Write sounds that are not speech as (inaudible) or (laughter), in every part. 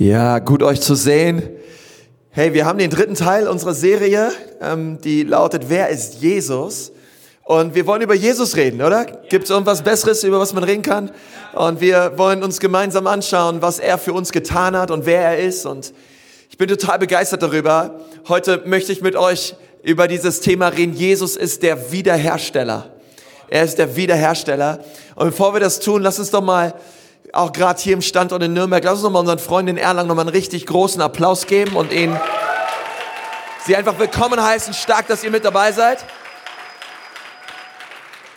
Ja, gut euch zu sehen. Hey, wir haben den dritten Teil unserer Serie, ähm, die lautet Wer ist Jesus? Und wir wollen über Jesus reden, oder? Gibt es irgendwas Besseres, über was man reden kann? Und wir wollen uns gemeinsam anschauen, was er für uns getan hat und wer er ist. Und ich bin total begeistert darüber. Heute möchte ich mit euch über dieses Thema reden. Jesus ist der Wiederhersteller. Er ist der Wiederhersteller. Und bevor wir das tun, lass uns doch mal auch gerade hier im Standort in Nürnberg, lass uns noch mal unseren Freunden in Erlangen noch mal einen richtig großen Applaus geben und ihnen sie einfach willkommen heißen. Stark, dass ihr mit dabei seid.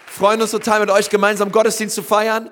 Freuen uns total mit euch gemeinsam Gottesdienst zu feiern.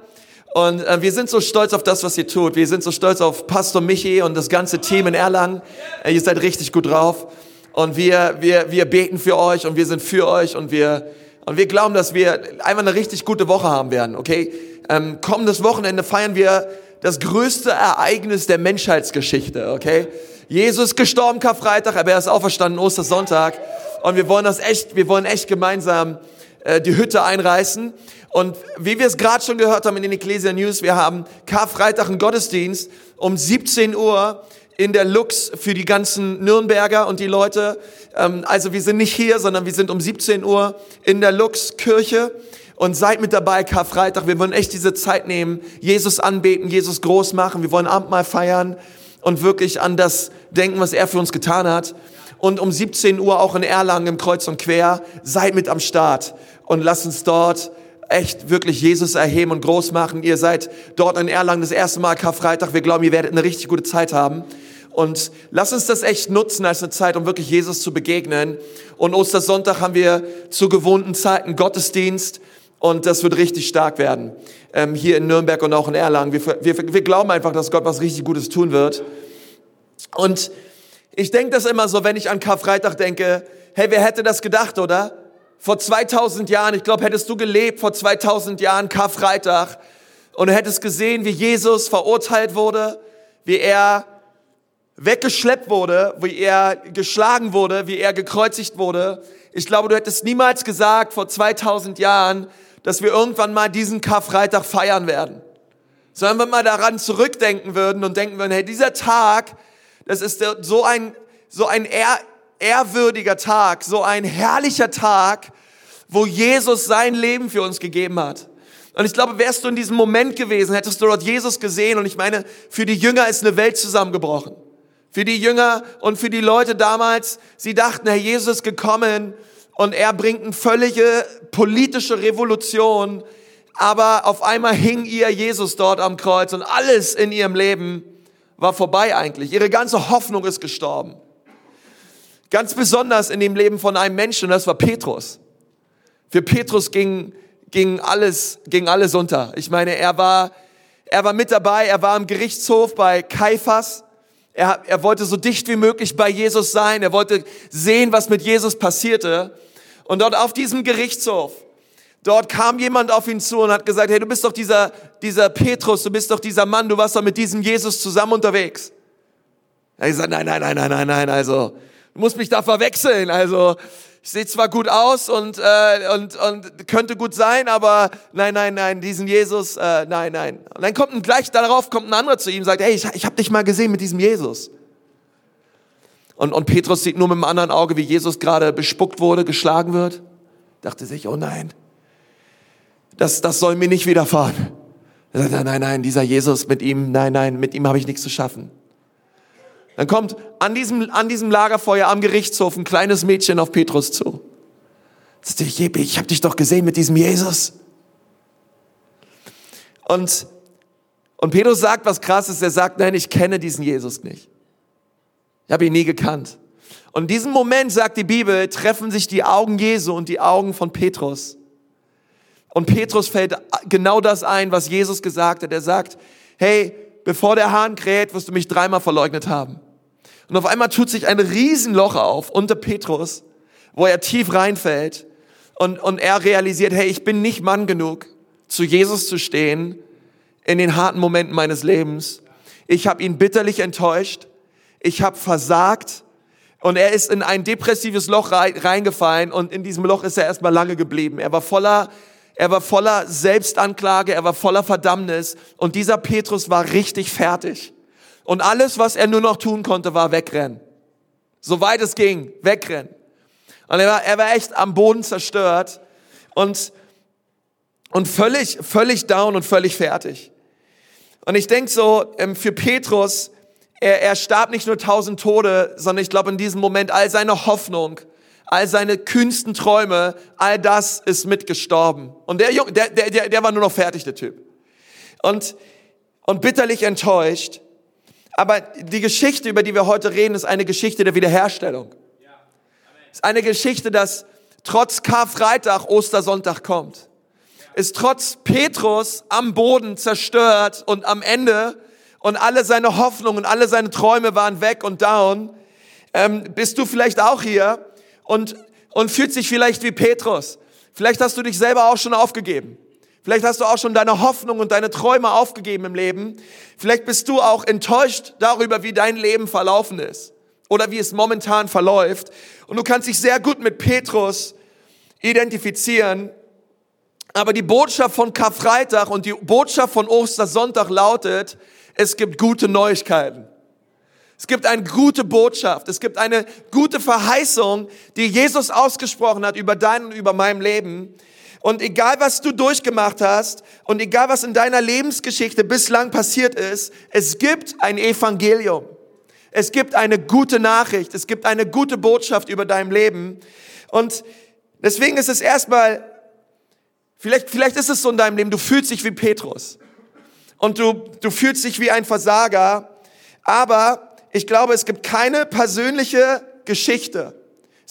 Und äh, wir sind so stolz auf das, was ihr tut. Wir sind so stolz auf Pastor Michi und das ganze Team in Erlangen. Äh, ihr seid richtig gut drauf. Und wir, wir, wir beten für euch und wir sind für euch und wir, und wir glauben, dass wir einfach eine richtig gute Woche haben werden, okay? Ähm, kommendes Wochenende feiern wir das größte Ereignis der Menschheitsgeschichte, okay? Jesus gestorben Karfreitag, aber er ist auferstanden Ostersonntag. Und wir wollen das echt, wir wollen echt gemeinsam äh, die Hütte einreißen. Und wie wir es gerade schon gehört haben in den Ecclesia News, wir haben Karfreitag einen Gottesdienst um 17 Uhr in der Lux für die ganzen Nürnberger und die Leute. Ähm, also wir sind nicht hier, sondern wir sind um 17 Uhr in der Lux Kirche und seid mit dabei Karfreitag. Wir wollen echt diese Zeit nehmen, Jesus anbeten, Jesus groß machen. Wir wollen Abendmahl feiern und wirklich an das denken, was er für uns getan hat. Und um 17 Uhr auch in Erlangen im Kreuz und Quer. Seid mit am Start und lasst uns dort echt wirklich Jesus erheben und groß machen. Ihr seid dort in Erlangen das erste Mal Karfreitag. Wir glauben, ihr werdet eine richtig gute Zeit haben. Und lasst uns das echt nutzen als eine Zeit, um wirklich Jesus zu begegnen. Und Ostersonntag haben wir zu gewohnten Zeiten Gottesdienst und das wird richtig stark werden. Ähm, hier in Nürnberg und auch in Erlangen. Wir, wir, wir glauben einfach, dass Gott was richtig Gutes tun wird. Und ich denke das immer so, wenn ich an Karfreitag denke, hey, wer hätte das gedacht, oder? Vor 2000 Jahren, ich glaube, hättest du gelebt vor 2000 Jahren Karfreitag und du hättest gesehen, wie Jesus verurteilt wurde, wie er weggeschleppt wurde, wie er geschlagen wurde, wie er gekreuzigt wurde. Ich glaube, du hättest niemals gesagt vor 2000 Jahren, dass wir irgendwann mal diesen Karfreitag feiern werden. Sondern wenn wir mal daran zurückdenken würden und denken würden, hey, dieser Tag, das ist so ein, so ein ehr, ehrwürdiger Tag, so ein herrlicher Tag, wo Jesus sein Leben für uns gegeben hat. Und ich glaube, wärst du in diesem Moment gewesen, hättest du dort Jesus gesehen. Und ich meine, für die Jünger ist eine Welt zusammengebrochen. Für die Jünger und für die Leute damals, sie dachten, Herr Jesus ist gekommen, und er bringt eine völlige politische Revolution, aber auf einmal hing ihr Jesus dort am Kreuz und alles in ihrem Leben war vorbei eigentlich. Ihre ganze Hoffnung ist gestorben. Ganz besonders in dem Leben von einem Menschen, und das war Petrus. Für Petrus ging, ging alles, ging alles unter. Ich meine, er war, er war mit dabei, er war im Gerichtshof bei Kaiphas. Er, er wollte so dicht wie möglich bei Jesus sein. Er wollte sehen, was mit Jesus passierte. Und dort auf diesem Gerichtshof, dort kam jemand auf ihn zu und hat gesagt, hey, du bist doch dieser, dieser Petrus, du bist doch dieser Mann, du warst doch mit diesem Jesus zusammen unterwegs. Er hat gesagt, nein, nein, nein, nein, nein, nein, also, du musst mich da verwechseln, also, ich sehe zwar gut aus und, äh, und, und könnte gut sein, aber nein, nein, nein, diesen Jesus, äh, nein, nein. Und dann kommt ein, gleich darauf kommt ein anderer zu ihm und sagt, hey, ich, ich habe dich mal gesehen mit diesem Jesus. Und, und Petrus sieht nur mit dem anderen Auge, wie Jesus gerade bespuckt wurde, geschlagen wird. Dachte sich, oh nein, das, das soll mir nicht widerfahren. Er sagt, nein, nein, nein, dieser Jesus mit ihm, nein, nein, mit ihm habe ich nichts zu schaffen. Dann kommt an diesem, an diesem Lagerfeuer am Gerichtshof ein kleines Mädchen auf Petrus zu. Sagt, ich, ich habe dich doch gesehen mit diesem Jesus. Und, und Petrus sagt was krasses, er sagt, nein, ich kenne diesen Jesus nicht. Ich habe ihn nie gekannt. Und in diesem Moment, sagt die Bibel, treffen sich die Augen Jesu und die Augen von Petrus. Und Petrus fällt genau das ein, was Jesus gesagt hat. Er sagt, hey, bevor der Hahn kräht, wirst du mich dreimal verleugnet haben. Und auf einmal tut sich ein Riesenloch auf unter Petrus, wo er tief reinfällt und, und er realisiert, hey, ich bin nicht Mann genug, zu Jesus zu stehen in den harten Momenten meines Lebens. Ich habe ihn bitterlich enttäuscht. Ich habe versagt. Und er ist in ein depressives Loch reingefallen und in diesem Loch ist er erstmal lange geblieben. Er war voller er war voller Selbstanklage, er war voller Verdammnis und dieser Petrus war richtig fertig. Und alles, was er nur noch tun konnte, war wegrennen. Soweit es ging, wegrennen. Und er war, er war echt am Boden zerstört und, und völlig, völlig down und völlig fertig. Und ich denke so, ähm, für Petrus, er, er starb nicht nur tausend Tode, sondern ich glaube in diesem Moment all seine Hoffnung, all seine kühnsten Träume, all das ist mitgestorben. Und der Junge, der, der, der war nur noch fertig, der Typ. Und, und bitterlich enttäuscht. Aber die Geschichte, über die wir heute reden, ist eine Geschichte der Wiederherstellung. Ist eine Geschichte, dass trotz Karfreitag Ostersonntag kommt. Ist trotz Petrus am Boden zerstört und am Ende und alle seine Hoffnungen, alle seine Träume waren weg und down. Ähm, bist du vielleicht auch hier und, und fühlt sich vielleicht wie Petrus. Vielleicht hast du dich selber auch schon aufgegeben. Vielleicht hast du auch schon deine Hoffnung und deine Träume aufgegeben im Leben. Vielleicht bist du auch enttäuscht darüber, wie dein Leben verlaufen ist oder wie es momentan verläuft. Und du kannst dich sehr gut mit Petrus identifizieren. Aber die Botschaft von Karfreitag und die Botschaft von Ostersonntag lautet, es gibt gute Neuigkeiten. Es gibt eine gute Botschaft. Es gibt eine gute Verheißung, die Jesus ausgesprochen hat über dein und über meinem Leben. Und egal was du durchgemacht hast und egal was in deiner Lebensgeschichte bislang passiert ist, es gibt ein Evangelium. Es gibt eine gute Nachricht. Es gibt eine gute Botschaft über dein Leben. Und deswegen ist es erstmal, vielleicht, vielleicht ist es so in deinem Leben, du fühlst dich wie Petrus. Und du, du fühlst dich wie ein Versager. Aber ich glaube, es gibt keine persönliche Geschichte,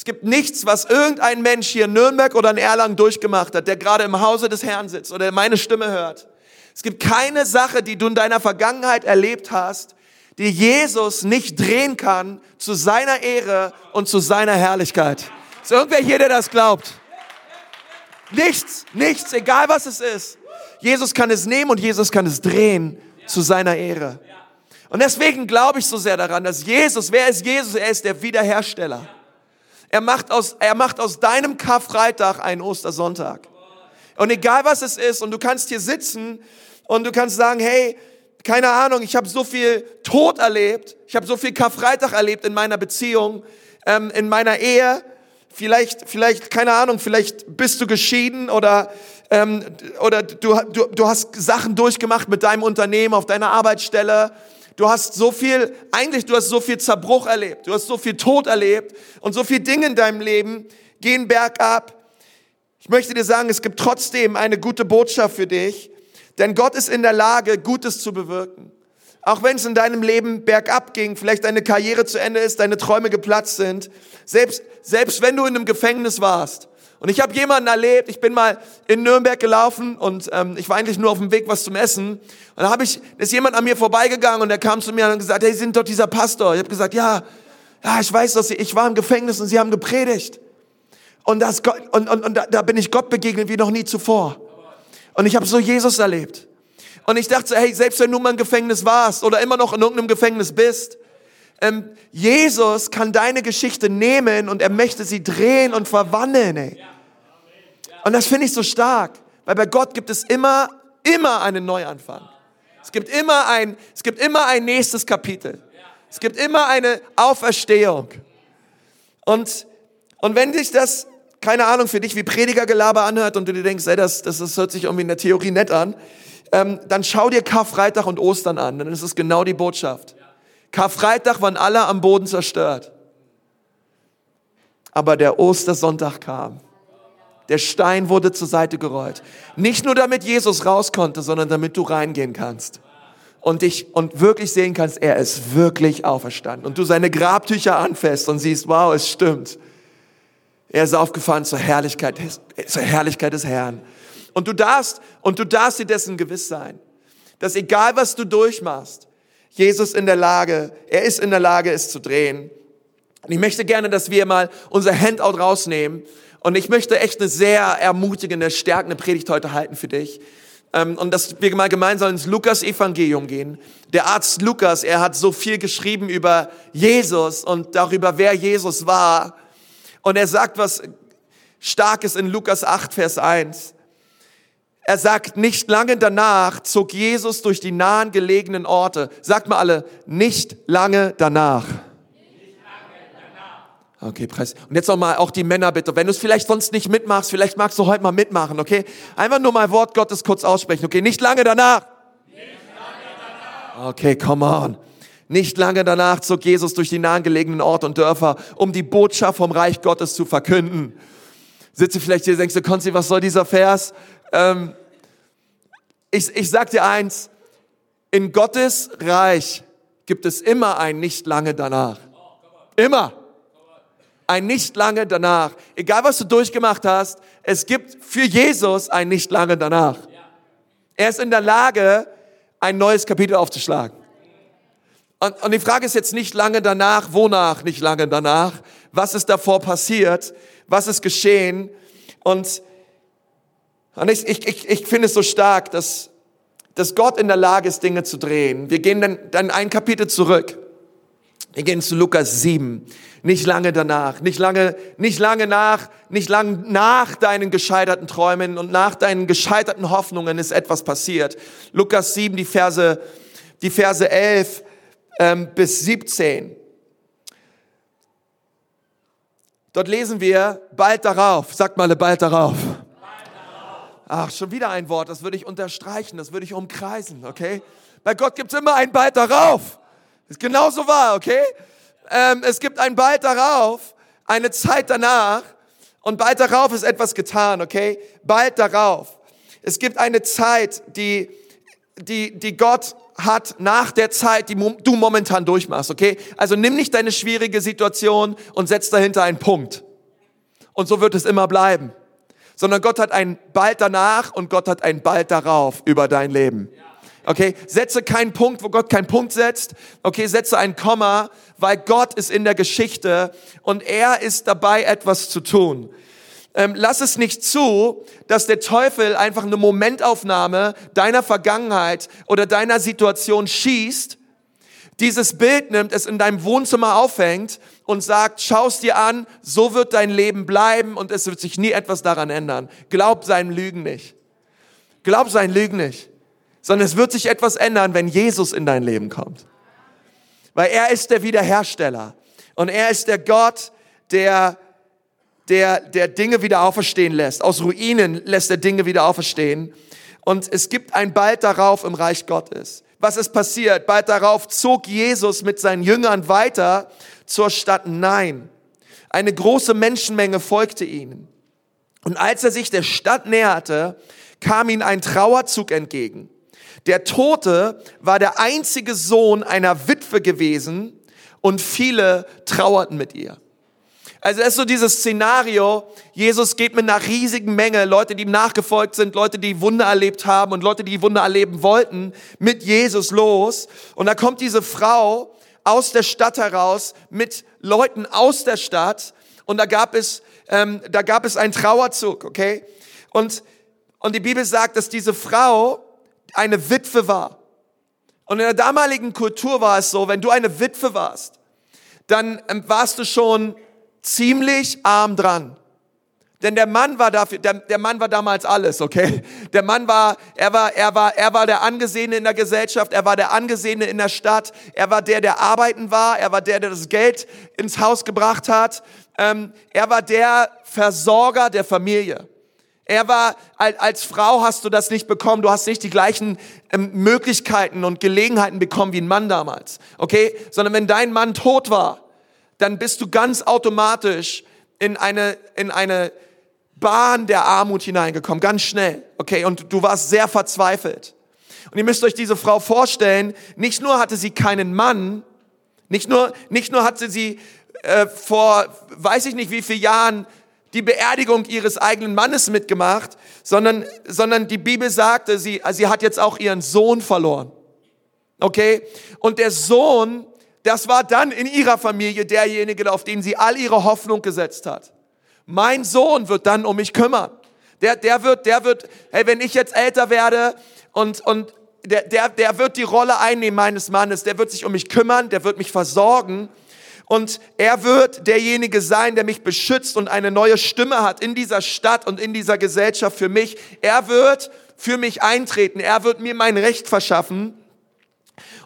es gibt nichts, was irgendein Mensch hier in Nürnberg oder in Erlangen durchgemacht hat, der gerade im Hause des Herrn sitzt oder meine Stimme hört. Es gibt keine Sache, die du in deiner Vergangenheit erlebt hast, die Jesus nicht drehen kann zu seiner Ehre und zu seiner Herrlichkeit. Ist irgendwer hier, der das glaubt? Nichts, nichts, egal was es ist. Jesus kann es nehmen und Jesus kann es drehen zu seiner Ehre. Und deswegen glaube ich so sehr daran, dass Jesus, wer ist Jesus? Er ist der Wiederhersteller. Er macht aus, er macht aus deinem Karfreitag einen Ostersonntag. Und egal was es ist, und du kannst hier sitzen und du kannst sagen, hey, keine Ahnung, ich habe so viel Tod erlebt, ich habe so viel Karfreitag erlebt in meiner Beziehung, ähm, in meiner Ehe. Vielleicht, vielleicht, keine Ahnung, vielleicht bist du geschieden oder ähm, oder du, du, du hast Sachen durchgemacht mit deinem Unternehmen auf deiner Arbeitsstelle Du hast so viel, eigentlich du hast so viel Zerbruch erlebt, du hast so viel Tod erlebt und so viele Dinge in deinem Leben gehen bergab. Ich möchte dir sagen, es gibt trotzdem eine gute Botschaft für dich, denn Gott ist in der Lage, Gutes zu bewirken. Auch wenn es in deinem Leben bergab ging, vielleicht deine Karriere zu Ende ist, deine Träume geplatzt sind, selbst, selbst wenn du in einem Gefängnis warst, und ich habe jemanden erlebt, ich bin mal in Nürnberg gelaufen und ähm, ich war eigentlich nur auf dem Weg, was zum Essen. Und da habe ich, ist jemand an mir vorbeigegangen und der kam zu mir und hat gesagt, hey, sind doch dieser Pastor. Ich habe gesagt, ja, ja, ich weiß, dass Sie, ich war im Gefängnis und Sie haben gepredigt. Und, das, und, und, und da, da bin ich Gott begegnet wie noch nie zuvor. Und ich habe so Jesus erlebt. Und ich dachte, hey, selbst wenn du mal im Gefängnis warst oder immer noch in irgendeinem Gefängnis bist, ähm, Jesus kann deine Geschichte nehmen und er möchte sie drehen und verwandeln. Ey. Und das finde ich so stark, weil bei Gott gibt es immer, immer einen Neuanfang. Es gibt immer ein, es gibt immer ein nächstes Kapitel. Es gibt immer eine Auferstehung. Und, und wenn dich das, keine Ahnung, für dich wie Predigergelaber anhört und du dir denkst, ey, das, das, das hört sich irgendwie in der Theorie nett an, ähm, dann schau dir Karfreitag und Ostern an, dann ist es genau die Botschaft. Karfreitag waren alle am Boden zerstört. Aber der Ostersonntag kam. Der Stein wurde zur Seite gerollt. Nicht nur damit Jesus raus konnte, sondern damit du reingehen kannst. Und dich, und wirklich sehen kannst, er ist wirklich auferstanden. Und du seine Grabtücher anfasst und siehst, wow, es stimmt. Er ist aufgefahren zur Herrlichkeit, zur Herrlichkeit des Herrn. Und du darfst, und du darfst dir dessen gewiss sein, dass egal was du durchmachst, Jesus in der Lage, er ist in der Lage, es zu drehen. Und ich möchte gerne, dass wir mal unser Handout rausnehmen. Und ich möchte echt eine sehr ermutigende, stärkende Predigt heute halten für dich. Ähm, und dass wir mal gemeinsam ins Lukas-Evangelium gehen. Der Arzt Lukas, er hat so viel geschrieben über Jesus und darüber, wer Jesus war. Und er sagt was Starkes in Lukas 8, Vers 1. Er sagt, nicht lange danach zog Jesus durch die nahen gelegenen Orte. Sagt mal alle, nicht lange danach. Okay, Preis. Und jetzt nochmal auch die Männer bitte. Wenn du es vielleicht sonst nicht mitmachst, vielleicht magst du heute mal mitmachen, okay? Einfach nur mal Wort Gottes kurz aussprechen, okay? Nicht lange danach. Nicht lange danach. Okay, come on. Nicht lange danach zog Jesus durch die nahegelegenen Orte und Dörfer, um die Botschaft vom Reich Gottes zu verkünden. Sitze vielleicht hier, denkst du, Konzi, was soll dieser Vers? Ähm, ich, ich sag dir eins, in Gottes Reich gibt es immer ein nicht lange danach. Immer ein nicht lange danach. Egal was du durchgemacht hast, es gibt für Jesus ein nicht lange danach. Er ist in der Lage, ein neues Kapitel aufzuschlagen. Und, und die Frage ist jetzt nicht lange danach, wonach nicht lange danach, was ist davor passiert, was ist geschehen. Und, und ich, ich, ich, ich finde es so stark, dass, dass Gott in der Lage ist, Dinge zu drehen. Wir gehen dann, dann ein Kapitel zurück. Wir gehen zu Lukas 7. Nicht lange danach, nicht lange, nicht lange nach, nicht lang nach deinen gescheiterten Träumen und nach deinen gescheiterten Hoffnungen ist etwas passiert. Lukas 7, die Verse, die Verse 11 ähm, bis 17. Dort lesen wir bald darauf. Sagt mal bald darauf. Ach, schon wieder ein Wort, das würde ich unterstreichen, das würde ich umkreisen, okay? Bei Gott gibt's immer ein bald darauf. Ist genauso wahr, okay? ähm, es gibt ein bald darauf, eine Zeit danach und bald darauf ist etwas getan, okay? Bald darauf. Es gibt eine Zeit, die, die, die Gott hat nach der Zeit, die du momentan durchmachst, okay? Also nimm nicht deine schwierige Situation und setz dahinter einen Punkt. Und so wird es immer bleiben. Sondern Gott hat ein bald danach und Gott hat ein bald darauf über dein Leben. Okay, setze keinen Punkt, wo Gott keinen Punkt setzt. Okay, setze ein Komma, weil Gott ist in der Geschichte und er ist dabei, etwas zu tun. Ähm, lass es nicht zu, dass der Teufel einfach eine Momentaufnahme deiner Vergangenheit oder deiner Situation schießt, dieses Bild nimmt, es in deinem Wohnzimmer aufhängt und sagt, schaust dir an, so wird dein Leben bleiben und es wird sich nie etwas daran ändern. Glaub seinen Lügen nicht. Glaub seinen Lügen nicht sondern es wird sich etwas ändern, wenn Jesus in dein Leben kommt. Weil er ist der Wiederhersteller und er ist der Gott, der, der, der Dinge wieder auferstehen lässt. Aus Ruinen lässt er Dinge wieder auferstehen. Und es gibt ein bald darauf im Reich Gottes. Was ist passiert? Bald darauf zog Jesus mit seinen Jüngern weiter zur Stadt Nein. Eine große Menschenmenge folgte ihnen. Und als er sich der Stadt näherte, kam ihm ein Trauerzug entgegen. Der Tote war der einzige Sohn einer Witwe gewesen und viele trauerten mit ihr. Also es ist so dieses Szenario, Jesus geht mit einer riesigen Menge, Leute, die ihm nachgefolgt sind, Leute, die Wunder erlebt haben und Leute, die Wunder erleben wollten, mit Jesus los. Und da kommt diese Frau aus der Stadt heraus mit Leuten aus der Stadt und da gab es, ähm, da gab es einen Trauerzug, okay? Und, und die Bibel sagt, dass diese Frau eine Witwe war. Und in der damaligen Kultur war es so, wenn du eine Witwe warst, dann ähm, warst du schon ziemlich arm dran. Denn der Mann war dafür, der, der Mann war damals alles, okay? Der Mann war, er war, er war, er war der Angesehene in der Gesellschaft, er war der Angesehene in der Stadt, er war der, der arbeiten war, er war der, der das Geld ins Haus gebracht hat, ähm, er war der Versorger der Familie. Er war, als Frau hast du das nicht bekommen, du hast nicht die gleichen ähm, Möglichkeiten und Gelegenheiten bekommen wie ein Mann damals, okay? Sondern wenn dein Mann tot war, dann bist du ganz automatisch in eine, in eine Bahn der Armut hineingekommen, ganz schnell, okay? Und du warst sehr verzweifelt. Und ihr müsst euch diese Frau vorstellen, nicht nur hatte sie keinen Mann, nicht nur, nicht nur hatte sie äh, vor, weiß ich nicht wie vielen Jahren die Beerdigung ihres eigenen Mannes mitgemacht, sondern, sondern die Bibel sagte, sie, sie hat jetzt auch ihren Sohn verloren. Okay? Und der Sohn, das war dann in ihrer Familie derjenige, auf den sie all ihre Hoffnung gesetzt hat. Mein Sohn wird dann um mich kümmern. Der, der wird, der wird, hey, wenn ich jetzt älter werde und, und der, der, der wird die Rolle einnehmen meines Mannes, der wird sich um mich kümmern, der wird mich versorgen und er wird derjenige sein, der mich beschützt und eine neue Stimme hat in dieser Stadt und in dieser Gesellschaft für mich. Er wird für mich eintreten. Er wird mir mein Recht verschaffen.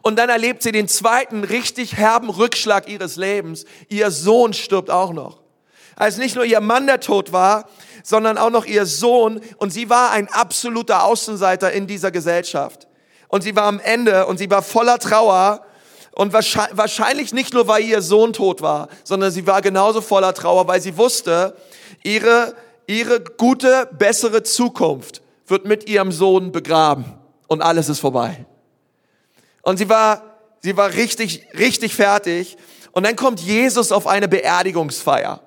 Und dann erlebt sie den zweiten richtig herben Rückschlag ihres Lebens. Ihr Sohn stirbt auch noch. Als nicht nur ihr Mann der Tod war, sondern auch noch ihr Sohn. Und sie war ein absoluter Außenseiter in dieser Gesellschaft. Und sie war am Ende und sie war voller Trauer. Und wahrscheinlich nicht nur, weil ihr Sohn tot war, sondern sie war genauso voller Trauer, weil sie wusste, ihre, ihre gute, bessere Zukunft wird mit ihrem Sohn begraben. Und alles ist vorbei. Und sie war, sie war richtig, richtig fertig. Und dann kommt Jesus auf eine Beerdigungsfeier.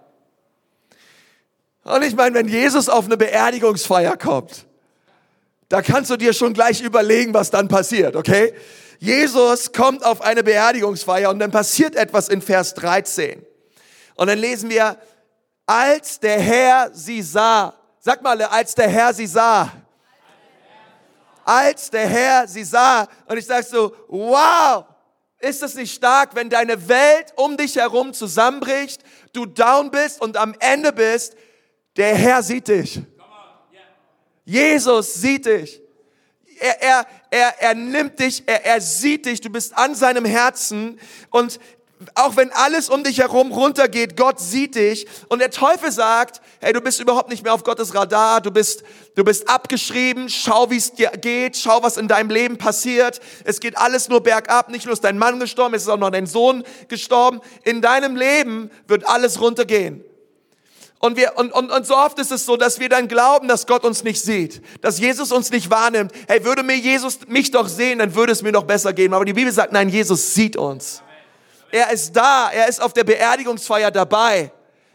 Und ich meine, wenn Jesus auf eine Beerdigungsfeier kommt, da kannst du dir schon gleich überlegen, was dann passiert, okay? Jesus kommt auf eine Beerdigungsfeier und dann passiert etwas in Vers 13. Und dann lesen wir, als der Herr sie sah, sag mal, als der Herr sie sah, als der Herr sie sah. Und ich sag so, wow, ist es nicht stark, wenn deine Welt um dich herum zusammenbricht, du down bist und am Ende bist, der Herr sieht dich. Jesus sieht dich. Er, er, er, er nimmt dich, er, er sieht dich, du bist an seinem Herzen und auch wenn alles um dich herum runtergeht, Gott sieht dich und der Teufel sagt, hey, du bist überhaupt nicht mehr auf Gottes Radar, du bist, du bist abgeschrieben, schau, wie es dir geht, schau, was in deinem Leben passiert. Es geht alles nur bergab, nicht nur ist dein Mann gestorben, es ist auch noch dein Sohn gestorben. In deinem Leben wird alles runtergehen. Und, wir, und, und, und so oft ist es so, dass wir dann glauben, dass Gott uns nicht sieht, dass Jesus uns nicht wahrnimmt. Hey, würde mir Jesus mich doch sehen, dann würde es mir noch besser gehen. Aber die Bibel sagt, nein, Jesus sieht uns. Er ist da, er ist auf der Beerdigungsfeier dabei.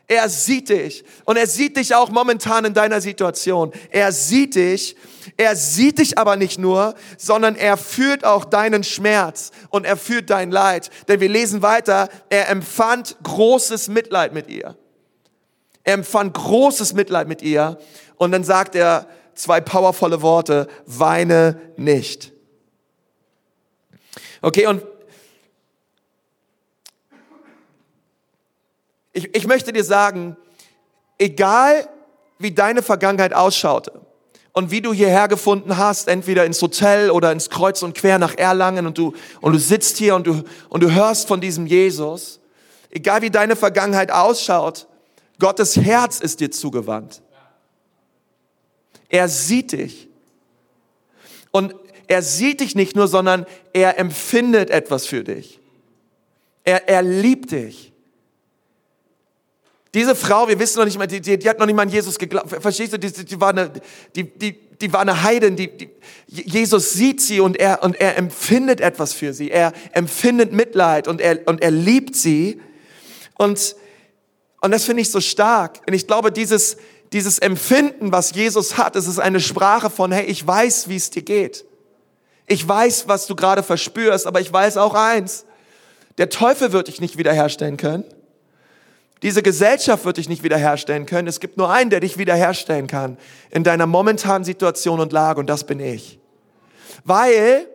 Er sieht dich und er sieht dich auch momentan in deiner Situation. Er sieht dich, er sieht dich aber nicht nur, sondern er fühlt auch deinen Schmerz und er fühlt dein Leid. Denn wir lesen weiter, er empfand großes Mitleid mit ihr. Er empfand großes Mitleid mit ihr und dann sagt er zwei powervolle Worte, weine nicht. Okay, und ich, ich möchte dir sagen, egal wie deine Vergangenheit ausschaute und wie du hierher gefunden hast, entweder ins Hotel oder ins Kreuz und Quer nach Erlangen und du, und du sitzt hier und du, und du hörst von diesem Jesus, egal wie deine Vergangenheit ausschaut, Gottes Herz ist dir zugewandt. Er sieht dich. Und er sieht dich nicht nur, sondern er empfindet etwas für dich. Er, er liebt dich. Diese Frau, wir wissen noch nicht mal, die, die, die hat noch nicht mal an Jesus geglaubt. Verstehst du? Die, die, war eine, die, die, die war eine Heidin. Die, die, Jesus sieht sie und er, und er empfindet etwas für sie. Er empfindet Mitleid und er, und er liebt sie. Und und das finde ich so stark. Und ich glaube, dieses, dieses Empfinden, was Jesus hat, es ist eine Sprache von, hey, ich weiß, wie es dir geht. Ich weiß, was du gerade verspürst, aber ich weiß auch eins. Der Teufel wird dich nicht wiederherstellen können. Diese Gesellschaft wird dich nicht wiederherstellen können. Es gibt nur einen, der dich wiederherstellen kann in deiner momentanen Situation und Lage und das bin ich. Weil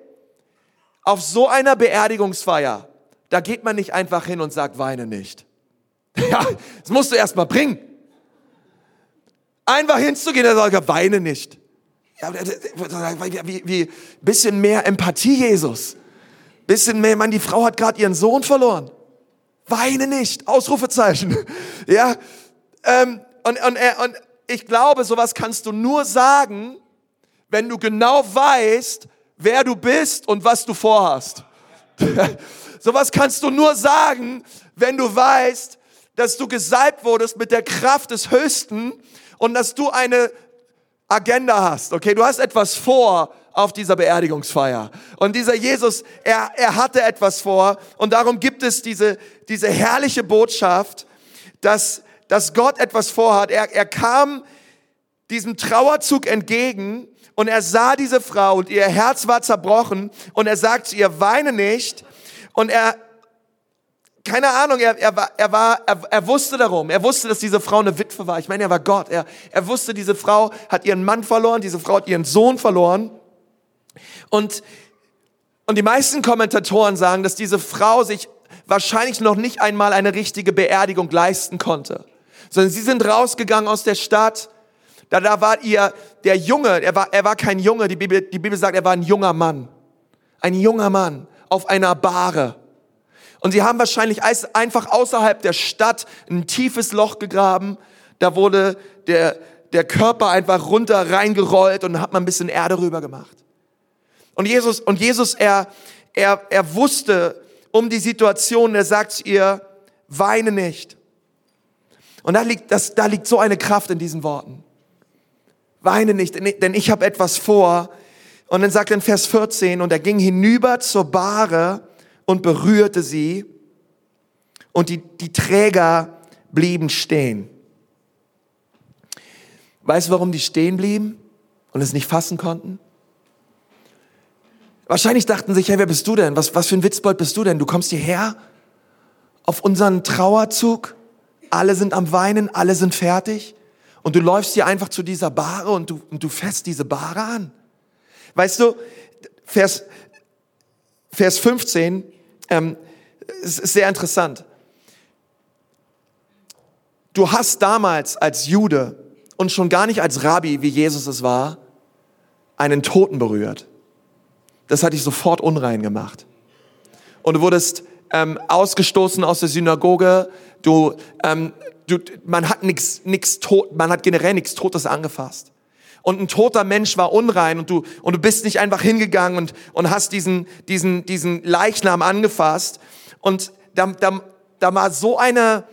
auf so einer Beerdigungsfeier, da geht man nicht einfach hin und sagt, weine nicht. (laughs) Ja, das musst du erst mal bringen. Einfach hinzugehen, der sagt, weine nicht. Ja, wie, wie, bisschen mehr Empathie, Jesus. Bisschen mehr, man, die Frau hat gerade ihren Sohn verloren. Weine nicht, Ausrufezeichen. (laughs) Ja, ähm, und, und, und ich glaube, sowas kannst du nur sagen, wenn du genau weißt, wer du bist und was du vorhast. (laughs) sowas kannst du nur sagen, wenn du weißt, dass du gesalbt wurdest mit der Kraft des Höchsten und dass du eine Agenda hast, okay? Du hast etwas vor auf dieser Beerdigungsfeier. Und dieser Jesus, er, er hatte etwas vor und darum gibt es diese, diese herrliche Botschaft, dass, dass Gott etwas vorhat. Er, er kam diesem Trauerzug entgegen und er sah diese Frau und ihr Herz war zerbrochen und er sagt zu ihr, weine nicht. Und er, keine Ahnung, er, er, war, er, war, er, er wusste darum. Er wusste, dass diese Frau eine Witwe war. Ich meine, er war Gott. Er, er wusste, diese Frau hat ihren Mann verloren, diese Frau hat ihren Sohn verloren. Und, und die meisten Kommentatoren sagen, dass diese Frau sich wahrscheinlich noch nicht einmal eine richtige Beerdigung leisten konnte. Sondern sie sind rausgegangen aus der Stadt. Da, da war ihr, der Junge, er war, er war kein Junge, die Bibel, die Bibel sagt, er war ein junger Mann. Ein junger Mann auf einer Bahre. Und sie haben wahrscheinlich einfach außerhalb der Stadt ein tiefes Loch gegraben. Da wurde der, der Körper einfach runter reingerollt und hat man ein bisschen Erde rüber gemacht. Und Jesus, und Jesus, er, er, er wusste um die Situation, er sagt ihr, weine nicht. Und da liegt, das, da liegt so eine Kraft in diesen Worten. Weine nicht, denn ich habe etwas vor. Und dann sagt er in Vers 14, und er ging hinüber zur Bahre und berührte sie, und die, die Träger blieben stehen. Weißt du, warum die stehen blieben und es nicht fassen konnten? Wahrscheinlich dachten sich, hey, wer bist du denn? Was, was für ein Witzbold bist du denn? Du kommst hierher auf unseren Trauerzug, alle sind am Weinen, alle sind fertig und du läufst hier einfach zu dieser Bahre und du, und du fährst diese Bahre an. Weißt du, Vers, Vers 15 ähm, ist, ist sehr interessant. Du hast damals als Jude und schon gar nicht als Rabbi, wie Jesus es war, einen Toten berührt das hat dich sofort unrein gemacht. Und du wurdest ähm, ausgestoßen aus der Synagoge. Du, ähm, du, man hat nichts, nichts tot, man hat generell nichts Totes angefasst. Und ein toter Mensch war unrein und du und du bist nicht einfach hingegangen und und hast diesen diesen diesen Leichnam angefasst. Und da, da, da war so eine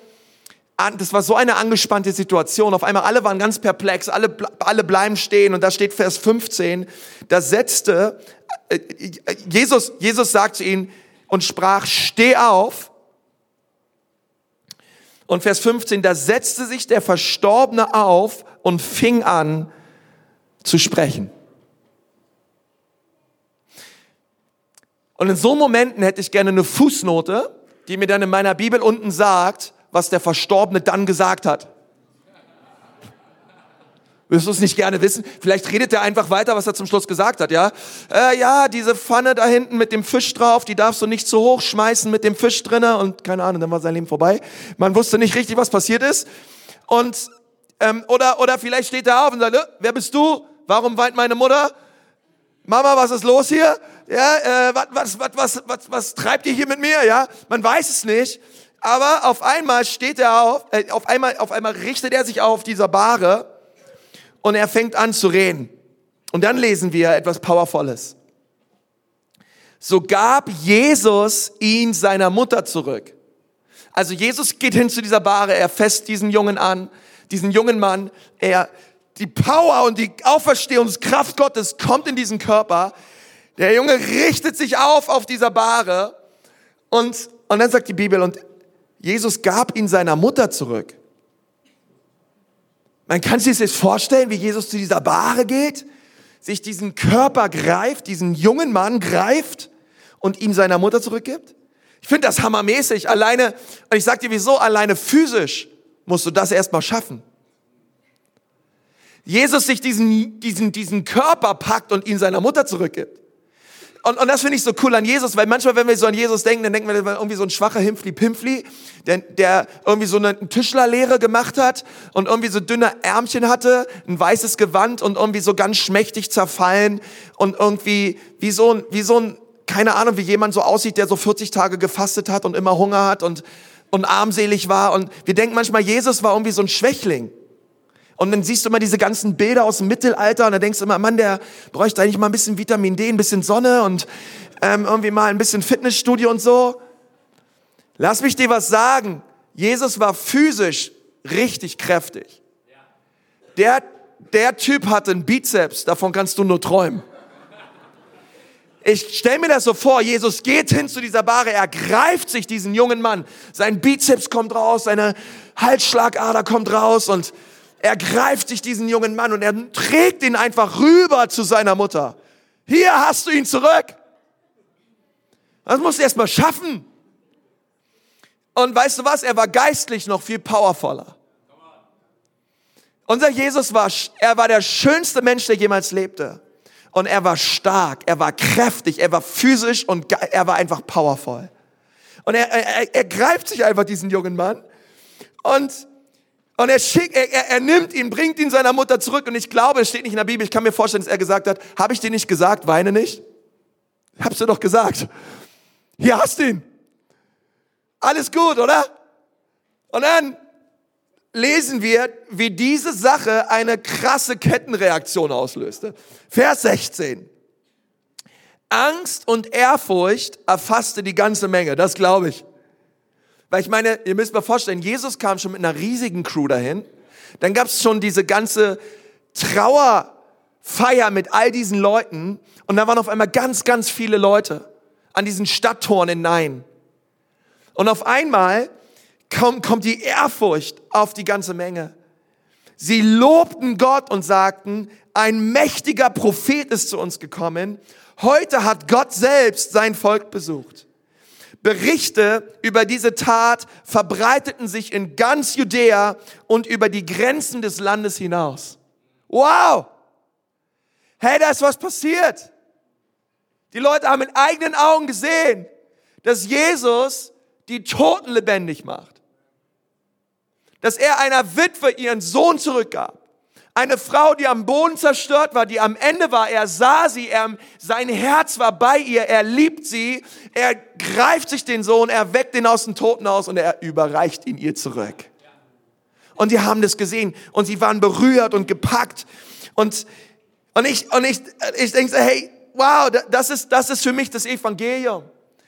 das war so eine angespannte Situation. Auf einmal alle waren ganz perplex, alle, alle bleiben stehen und da steht Vers 15, da setzte, äh, Jesus, Jesus sagt zu ihnen und sprach, steh auf. Und Vers 15, da setzte sich der Verstorbene auf und fing an zu sprechen. Und in so Momenten hätte ich gerne eine Fußnote, die mir dann in meiner Bibel unten sagt, was der Verstorbene dann gesagt hat. Willst du es nicht gerne wissen? Vielleicht redet er einfach weiter, was er zum Schluss gesagt hat, ja? Äh, ja, diese Pfanne da hinten mit dem Fisch drauf, die darfst du nicht zu hoch schmeißen mit dem Fisch drinne und keine Ahnung, dann war sein Leben vorbei. Man wusste nicht richtig, was passiert ist. Und ähm, oder oder vielleicht steht er auf und sagt, äh, wer bist du? Warum weint meine Mutter? Mama, was ist los hier? Ja, äh, was, was, was, was, was, treibt ihr hier mit mir? Ja, man weiß es nicht. Aber auf einmal steht er auf, äh, auf einmal, auf einmal richtet er sich auf dieser Bahre und er fängt an zu reden. Und dann lesen wir etwas Powervolles. So gab Jesus ihn seiner Mutter zurück. Also Jesus geht hin zu dieser Bahre, er fässt diesen Jungen an, diesen jungen Mann, er, die Power und die Auferstehungskraft Gottes kommt in diesen Körper. Der Junge richtet sich auf auf dieser Bahre und, und dann sagt die Bibel, und Jesus gab ihn seiner Mutter zurück. Man kann sich das vorstellen, wie Jesus zu dieser Bahre geht, sich diesen Körper greift, diesen jungen Mann greift und ihm seiner Mutter zurückgibt. Ich finde das hammermäßig. Alleine, und ich sag dir wieso, alleine physisch musst du das erstmal schaffen. Jesus sich diesen, diesen, diesen Körper packt und ihn seiner Mutter zurückgibt. Und, und das finde ich so cool an Jesus, weil manchmal, wenn wir so an Jesus denken, dann denken wir, irgendwie so ein schwacher Himpfli-Pimpfli, der, der irgendwie so eine Tischlerlehre gemacht hat und irgendwie so dünne Ärmchen hatte, ein weißes Gewand und irgendwie so ganz schmächtig zerfallen und irgendwie wie so ein, wie so ein, keine Ahnung, wie jemand so aussieht, der so 40 Tage gefastet hat und immer Hunger hat und, und armselig war. Und wir denken manchmal, Jesus war irgendwie so ein Schwächling. Und dann siehst du immer diese ganzen Bilder aus dem Mittelalter und dann denkst du immer, Mann, der bräuchte eigentlich mal ein bisschen Vitamin D, ein bisschen Sonne und ähm, irgendwie mal ein bisschen Fitnessstudio und so. Lass mich dir was sagen. Jesus war physisch richtig kräftig. Der, der Typ hatte einen Bizeps, davon kannst du nur träumen. Ich stell mir das so vor, Jesus geht hin zu dieser Bahre, er greift sich diesen jungen Mann, sein Bizeps kommt raus, seine Halsschlagader kommt raus und er greift sich diesen jungen Mann und er trägt ihn einfach rüber zu seiner Mutter. Hier hast du ihn zurück. Das musst du erst mal schaffen. Und weißt du was? Er war geistlich noch viel powervoller. Unser Jesus war, er war der schönste Mensch, der jemals lebte. Und er war stark, er war kräftig, er war physisch und er war einfach powervoll. Und er, er, er greift sich einfach diesen jungen Mann und Und er, schickt, er, er, er nimmt ihn, bringt ihn seiner Mutter zurück. Und ich glaube, es steht nicht in der Bibel, ich kann mir vorstellen, dass er gesagt hat, habe ich dir nicht gesagt, weine nicht? Hab's dir doch gesagt. Hier hast du ihn. Alles gut, oder? Und dann lesen wir, wie diese Sache eine krasse Kettenreaktion auslöste. Vers 16. Angst und Ehrfurcht erfasste die ganze Menge, das glaube ich. Weil ich meine, ihr müsst mir vorstellen, Jesus kam schon mit einer riesigen Crew dahin. Dann gab es schon diese ganze Trauerfeier mit all diesen Leuten. Und da waren auf einmal ganz, ganz viele Leute an diesen Stadttoren in Nein. Und auf einmal kommt, kommt die Ehrfurcht auf die ganze Menge. Sie lobten Gott und sagten, ein mächtiger Prophet ist zu uns gekommen. Heute hat Gott selbst sein Volk besucht. Berichte über diese Tat verbreiteten sich in ganz Judäa und über die Grenzen des Landes hinaus. Wow! Hey, da ist was passiert. Die Leute haben mit eigenen Augen gesehen, dass Jesus die Toten lebendig macht. Dass er einer Witwe ihren Sohn zurückgab. Eine Frau, die am Boden zerstört war, die am Ende war, er sah sie, er, sein Herz war bei ihr, er liebt sie, er greift sich den Sohn, er weckt ihn aus dem Toten aus und er überreicht ihn ihr zurück. Und die haben das gesehen. Und sie waren berührt und gepackt. Und, und ich, und ich, ich denke so, hey, wow, das ist, das ist für mich das Evangelium.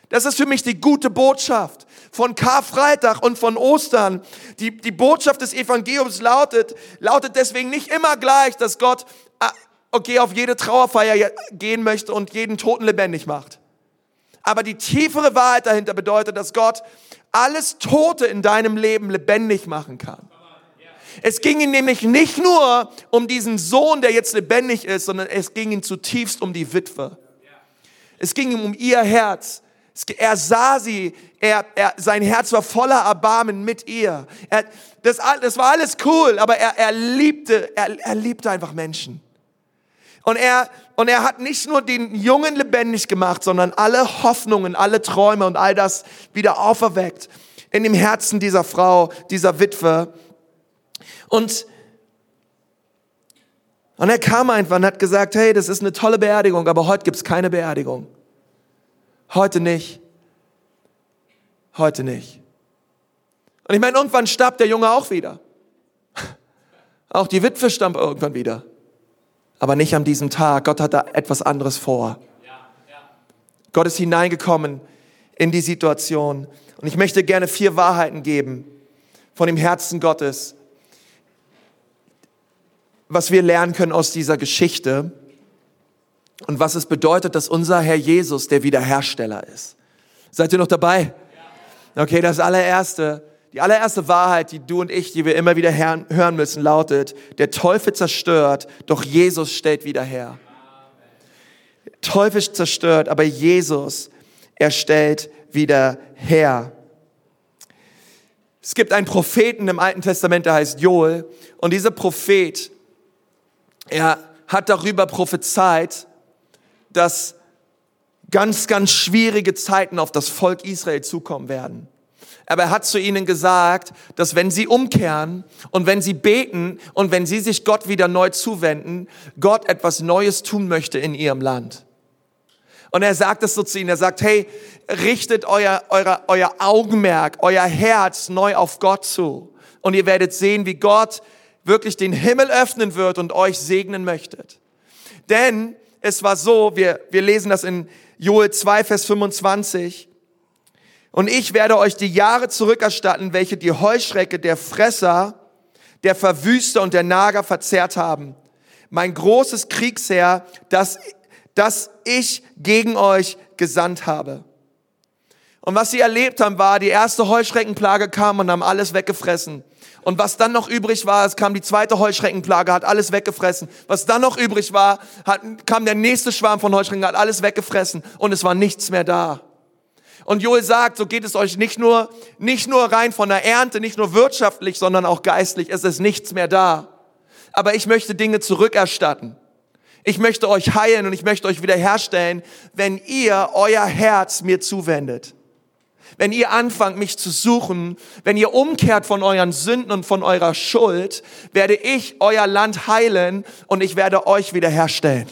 Das ist für mich die gute Botschaft von Karfreitag und von Ostern. Die, die Botschaft des Evangeliums lautet, lautet deswegen nicht immer gleich, dass Gott ah, okay, auf jede Trauerfeier gehen möchte und jeden Toten lebendig macht. Aber die tiefere Wahrheit dahinter bedeutet, dass Gott alles Tote in deinem Leben lebendig machen kann. Es ging ihm nämlich nicht nur um diesen Sohn, der jetzt lebendig ist, sondern es ging ihm zutiefst um die Witwe. Es ging ihm um ihr Herz. Er sah sie, er, er, sein Herz war voller Erbarmen mit ihr. Er, das, das war alles cool, aber er, er, liebte, er, er liebte einfach Menschen. Und er, und er hat nicht nur den Jungen lebendig gemacht, sondern alle Hoffnungen, alle Träume und all das wieder auferweckt in dem Herzen dieser Frau, dieser Witwe. Und, und er kam einfach und hat gesagt, hey, das ist eine tolle Beerdigung, aber heute gibt's keine Beerdigung. Heute nicht. Heute nicht. Und ich meine, irgendwann starb der Junge auch wieder. (laughs) Auch die Witwe starb irgendwann wieder. Aber nicht an diesem Tag. Gott hat da etwas anderes vor. Gott ist hineingekommen in die Situation. Und ich möchte gerne vier Wahrheiten geben von dem Herzen Gottes, was wir lernen können aus dieser Geschichte und was es bedeutet, dass unser Herr Jesus der Wiederhersteller ist. Seid ihr noch dabei? Okay, das allererste, die allererste Wahrheit, die du und ich, die wir immer wieder hören müssen, lautet, der Teufel zerstört, doch Jesus stellt wieder her. Der Teufel zerstört, aber Jesus, er stellt wieder her. Es gibt einen Propheten im Alten Testament, der heißt Joel. Und dieser Prophet, er hat darüber prophezeit, dass ganz, ganz schwierige Zeiten auf das Volk Israel zukommen werden. Aber er hat zu ihnen gesagt, dass wenn sie umkehren und wenn sie beten und wenn sie sich Gott wieder neu zuwenden, Gott etwas Neues tun möchte in ihrem Land. Und er sagt es so zu ihnen, er sagt, hey, richtet euer, euer, euer Augenmerk, euer Herz neu auf Gott zu. Und ihr werdet sehen, wie Gott wirklich den Himmel öffnen wird und euch segnen möchtet. Denn es war so, wir, wir lesen das in Joel 2, Vers 25. Und ich werde euch die Jahre zurückerstatten, welche die Heuschrecke, der Fresser, der Verwüster und der Nager verzehrt haben. Mein großes Kriegsheer, das, das ich gegen euch gesandt habe. Und was sie erlebt haben, war, die erste Heuschreckenplage kam und haben alles weggefressen. Und was dann noch übrig war, es kam die zweite Heuschreckenplage, hat alles weggefressen. Was dann noch übrig war, hat, kam der nächste Schwarm von Heuschrecken, hat alles weggefressen und es war nichts mehr da. Und Joel sagt, so geht es euch nicht nur, nicht nur rein von der Ernte, nicht nur wirtschaftlich, sondern auch geistlich. Es ist nichts mehr da. Aber ich möchte Dinge zurückerstatten. Ich möchte euch heilen und ich möchte euch wiederherstellen, wenn ihr euer Herz mir zuwendet. Wenn ihr anfangt, mich zu suchen, wenn ihr umkehrt von euren Sünden und von eurer Schuld, werde ich euer Land heilen und ich werde euch wiederherstellen.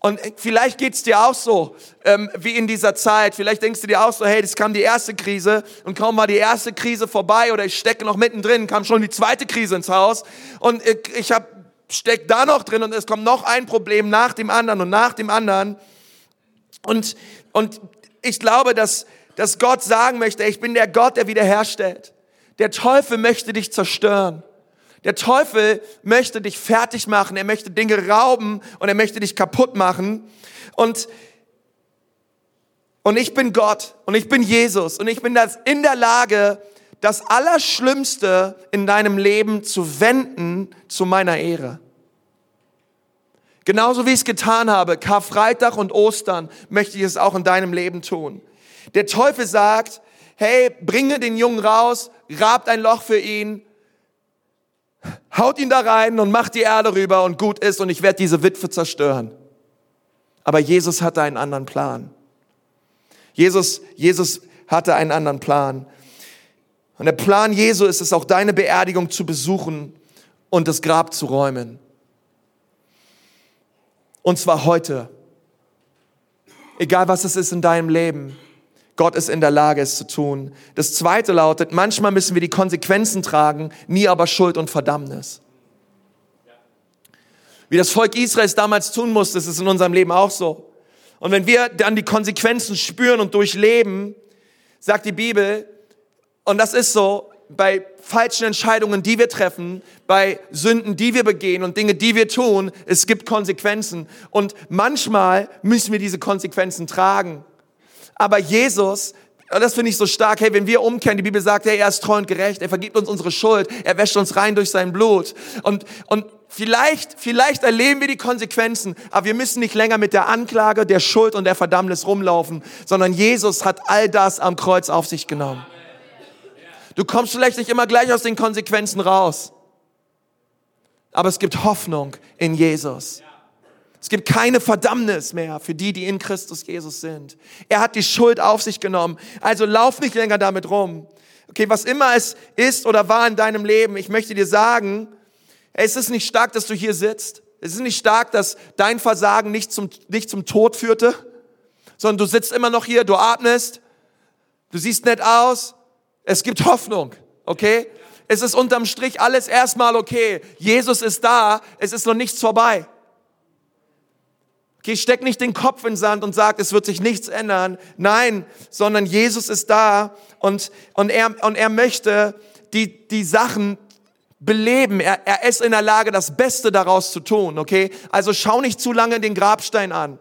Und vielleicht geht's dir auch so ähm, wie in dieser Zeit. Vielleicht denkst du dir auch so, hey, das kam die erste Krise und kaum war die erste Krise vorbei oder ich stecke noch mittendrin, kam schon die zweite Krise ins Haus und ich, ich hab, steck da noch drin und es kommt noch ein Problem nach dem anderen und nach dem anderen. Und, und ich glaube, dass dass Gott sagen möchte, ich bin der Gott, der wiederherstellt. Der Teufel möchte dich zerstören. Der Teufel möchte dich fertig machen. Er möchte Dinge rauben und er möchte dich kaputt machen. Und, und ich bin Gott und ich bin Jesus und ich bin das in der Lage, das Allerschlimmste in deinem Leben zu wenden zu meiner Ehre. Genauso wie ich es getan habe, Karfreitag und Ostern, möchte ich es auch in deinem Leben tun. Der Teufel sagt, hey, bringe den Jungen raus, grabt ein Loch für ihn, haut ihn da rein und macht die Erde rüber und gut ist und ich werde diese Witwe zerstören. Aber Jesus hatte einen anderen Plan. Jesus, Jesus hatte einen anderen Plan. Und der Plan Jesu ist es auch, deine Beerdigung zu besuchen und das Grab zu räumen. Und zwar heute. Egal was es ist in deinem Leben. Gott ist in der Lage, es zu tun. Das zweite lautet, manchmal müssen wir die Konsequenzen tragen, nie aber Schuld und Verdammnis. Wie das Volk Israels damals tun musste, ist es in unserem Leben auch so. Und wenn wir dann die Konsequenzen spüren und durchleben, sagt die Bibel, und das ist so, bei falschen Entscheidungen, die wir treffen, bei Sünden, die wir begehen und Dinge, die wir tun, es gibt Konsequenzen. Und manchmal müssen wir diese Konsequenzen tragen. Aber Jesus, das finde ich so stark, hey, wenn wir umkehren, die Bibel sagt, hey, er ist treu und gerecht, er vergibt uns unsere Schuld, er wäscht uns rein durch sein Blut. Und, und vielleicht, vielleicht erleben wir die Konsequenzen, aber wir müssen nicht länger mit der Anklage, der Schuld und der Verdammnis rumlaufen, sondern Jesus hat all das am Kreuz auf sich genommen. Du kommst vielleicht nicht immer gleich aus den Konsequenzen raus, aber es gibt Hoffnung in Jesus. Es gibt keine Verdammnis mehr für die, die in Christus Jesus sind. Er hat die Schuld auf sich genommen. Also lauf nicht länger damit rum. Okay, was immer es ist oder war in deinem Leben, ich möchte dir sagen, es ist nicht stark, dass du hier sitzt. Es ist nicht stark, dass dein Versagen nicht zum, nicht zum Tod führte, sondern du sitzt immer noch hier, du atmest, du siehst nett aus. Es gibt Hoffnung, okay? Es ist unterm Strich alles erstmal okay. Jesus ist da, es ist noch nichts vorbei. Okay, steck nicht den Kopf in den Sand und sag, es wird sich nichts ändern. Nein, sondern Jesus ist da und, und, er, und er möchte die, die Sachen beleben. Er, er ist in der Lage, das Beste daraus zu tun, okay? Also schau nicht zu lange den Grabstein an.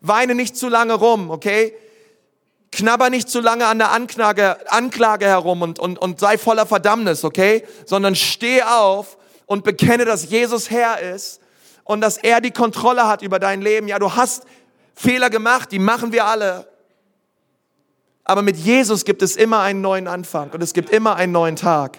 Weine nicht zu lange rum, okay? Knabber nicht zu lange an der Anklage, Anklage herum und, und, und sei voller Verdammnis, okay? Sondern steh auf und bekenne, dass Jesus Herr ist und dass er die Kontrolle hat über dein Leben. Ja, du hast Fehler gemacht, die machen wir alle. Aber mit Jesus gibt es immer einen neuen Anfang und es gibt immer einen neuen Tag.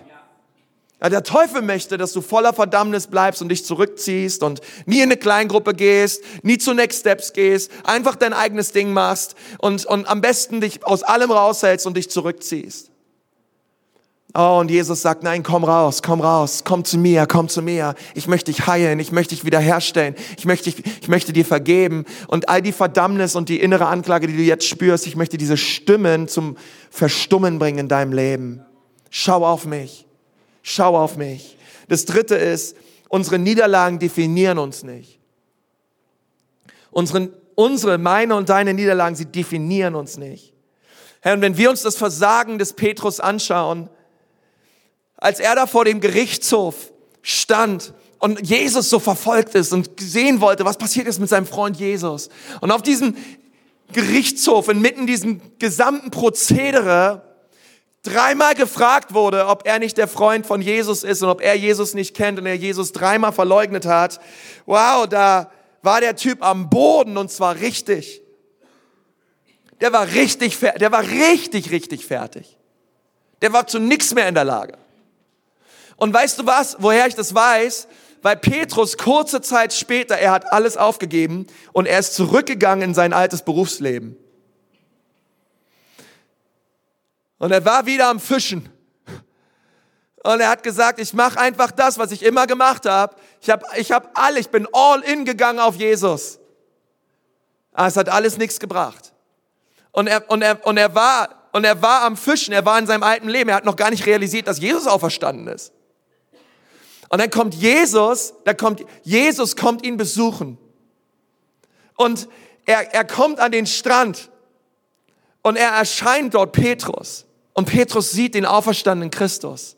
Ja, der Teufel möchte, dass du voller Verdammnis bleibst und dich zurückziehst und nie in eine Kleingruppe gehst, nie zu Next Steps gehst, einfach dein eigenes Ding machst und, und am besten dich aus allem raushältst und dich zurückziehst. Oh, und Jesus sagt, nein, komm raus, komm raus, komm zu mir, komm zu mir. Ich möchte dich heilen, ich möchte dich wiederherstellen, ich möchte, ich möchte dir vergeben. Und all die Verdammnis und die innere Anklage, die du jetzt spürst, ich möchte diese Stimmen zum Verstummen bringen in deinem Leben. Schau auf mich, schau auf mich. Das dritte ist, unsere Niederlagen definieren uns nicht. Unsere, unsere, meine und deine Niederlagen, sie definieren uns nicht. Herr, und wenn wir uns das Versagen des Petrus anschauen, als er da vor dem Gerichtshof stand und Jesus so verfolgt ist und sehen wollte, was passiert ist mit seinem Freund Jesus. Und auf diesem Gerichtshof, inmitten diesem gesamten Prozedere, dreimal gefragt wurde, ob er nicht der Freund von Jesus ist und ob er Jesus nicht kennt und er Jesus dreimal verleugnet hat. Wow, da war der Typ am Boden und zwar richtig. Der war richtig, der war richtig, richtig fertig. Der war zu nichts mehr in der Lage. Und weißt du was, woher ich das weiß? Weil Petrus kurze Zeit später, er hat alles aufgegeben und er ist zurückgegangen in sein altes Berufsleben. Und er war wieder am Fischen. Und er hat gesagt, ich mache einfach das, was ich immer gemacht habe. Ich habe ich hab alle, ich bin all in gegangen auf Jesus. Aber es hat alles nichts gebracht. Und er, und er, und er war, und er war am Fischen, er war in seinem alten Leben, er hat noch gar nicht realisiert, dass Jesus auferstanden ist. Und dann kommt Jesus, da kommt, Jesus kommt ihn besuchen. Und er, er kommt an den Strand und er erscheint dort Petrus. Und Petrus sieht den auferstandenen Christus.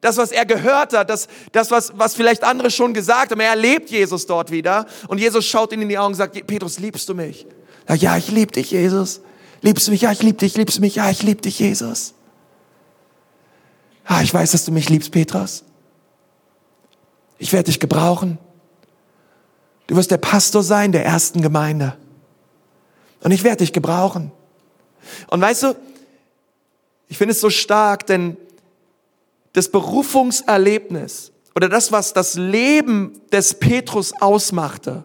Das, was er gehört hat, das, das was, was vielleicht andere schon gesagt haben, er erlebt Jesus dort wieder. Und Jesus schaut ihn in die Augen und sagt, Petrus, liebst du mich? Ja, ich lieb dich, Jesus. Liebst du mich? Ja, ich lieb dich. Liebst du mich? Ja, ich lieb dich, Jesus. Ja, ich weiß, dass du mich liebst, Petrus. Ich werde dich gebrauchen. Du wirst der Pastor sein der ersten Gemeinde. Und ich werde dich gebrauchen. Und weißt du, ich finde es so stark, denn das Berufungserlebnis oder das, was das Leben des Petrus ausmachte,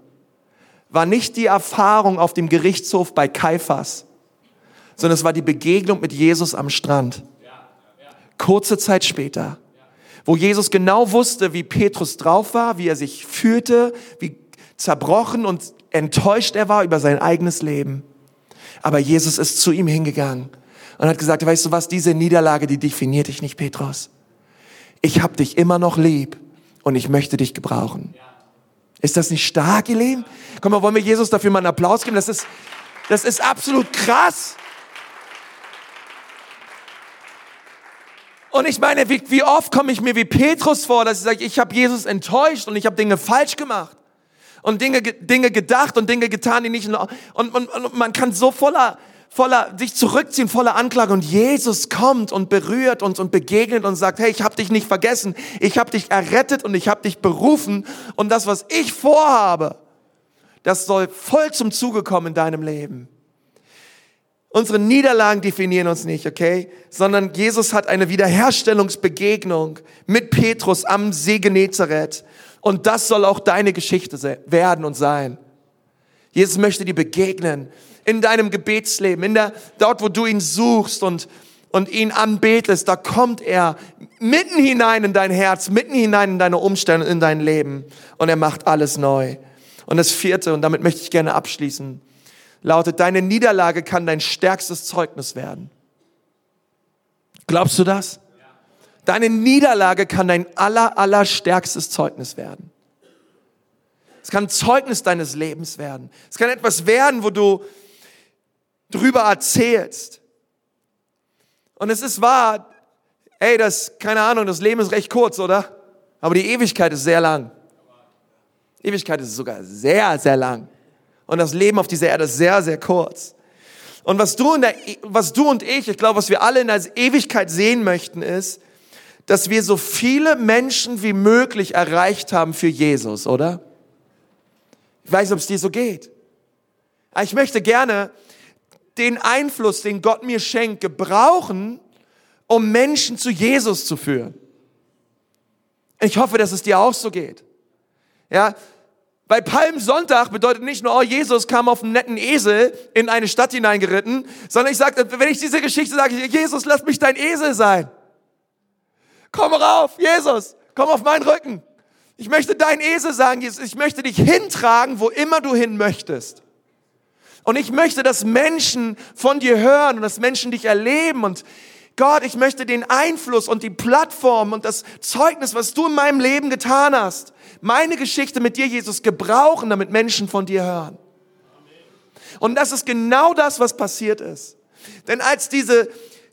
war nicht die Erfahrung auf dem Gerichtshof bei Kaiphas, sondern es war die Begegnung mit Jesus am Strand. Kurze Zeit später, wo Jesus genau wusste, wie Petrus drauf war, wie er sich fühlte, wie zerbrochen und enttäuscht er war über sein eigenes Leben. Aber Jesus ist zu ihm hingegangen und hat gesagt, weißt du was, diese Niederlage, die definiert dich nicht, Petrus. Ich habe dich immer noch lieb und ich möchte dich gebrauchen. Ist das nicht stark, ihr Lieben? Komm mal, wollen wir Jesus dafür mal einen Applaus geben? Das ist, das ist absolut krass. Und ich meine, wie, wie oft komme ich mir wie Petrus vor, dass ich sage, ich habe Jesus enttäuscht und ich habe Dinge falsch gemacht und Dinge, Dinge gedacht und Dinge getan, die nicht... Und, und, und man kann so voller, voller sich zurückziehen, voller Anklage. Und Jesus kommt und berührt uns und begegnet und sagt, hey, ich habe dich nicht vergessen, ich habe dich errettet und ich habe dich berufen. Und das, was ich vorhabe, das soll voll zum Zuge kommen in deinem Leben. Unsere Niederlagen definieren uns nicht, okay? Sondern Jesus hat eine Wiederherstellungsbegegnung mit Petrus am See Genezareth. Und das soll auch deine Geschichte werden und sein. Jesus möchte dir begegnen in deinem Gebetsleben, in der, dort, wo du ihn suchst und, und ihn anbetest, da kommt er mitten hinein in dein Herz, mitten hinein in deine Umstände, in dein Leben und er macht alles neu. Und das vierte, und damit möchte ich gerne abschließen, lautet, deine Niederlage kann dein stärkstes Zeugnis werden. Glaubst du das? Deine Niederlage kann dein aller, aller stärkstes Zeugnis werden. Es kann Zeugnis deines Lebens werden. Es kann etwas werden, wo du drüber erzählst. Und es ist wahr, ey, das, keine Ahnung, das Leben ist recht kurz, oder? Aber die Ewigkeit ist sehr lang. Ewigkeit ist sogar sehr, sehr lang. Und das Leben auf dieser Erde ist sehr, sehr kurz. Und was du, der, was du und ich, ich glaube, was wir alle in der Ewigkeit sehen möchten, ist, dass wir so viele Menschen wie möglich erreicht haben für Jesus, oder? Ich weiß, ob es dir so geht. ich möchte gerne den Einfluss, den Gott mir schenkt, gebrauchen, um Menschen zu Jesus zu führen. Ich hoffe, dass es dir auch so geht. Ja, weil Palmsonntag bedeutet nicht nur, oh, Jesus kam auf einem netten Esel in eine Stadt hineingeritten, sondern ich sage, wenn ich diese Geschichte sage, Jesus, lass mich dein Esel sein. Komm rauf, Jesus, komm auf meinen Rücken. Ich möchte dein Esel sein, Jesus. Ich möchte dich hintragen, wo immer du hin möchtest. Und ich möchte, dass Menschen von dir hören und dass Menschen dich erleben und Gott, ich möchte den Einfluss und die Plattform und das Zeugnis, was du in meinem Leben getan hast, meine Geschichte mit dir, Jesus, gebrauchen, damit Menschen von dir hören. Und das ist genau das, was passiert ist. Denn als diese,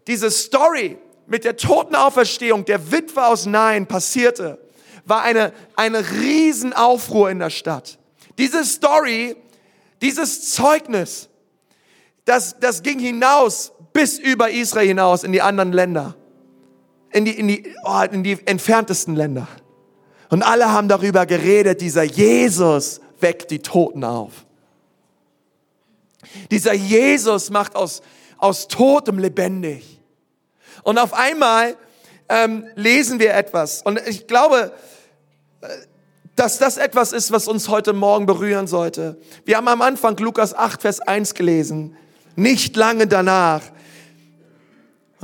diese Story mit der Totenauferstehung der Witwe aus Nein passierte, war eine, eine Riesenaufruhr in der Stadt. Diese Story, dieses Zeugnis, das, das ging hinaus bis über Israel hinaus in die anderen Länder, in die, in die, oh, in die entferntesten Länder. Und alle haben darüber geredet, dieser Jesus weckt die Toten auf. Dieser Jesus macht aus, aus Totem lebendig. Und auf einmal ähm, lesen wir etwas. Und ich glaube, äh, dass das etwas ist, was uns heute Morgen berühren sollte. Wir haben am Anfang Lukas 8, Vers 1 gelesen. Nicht lange danach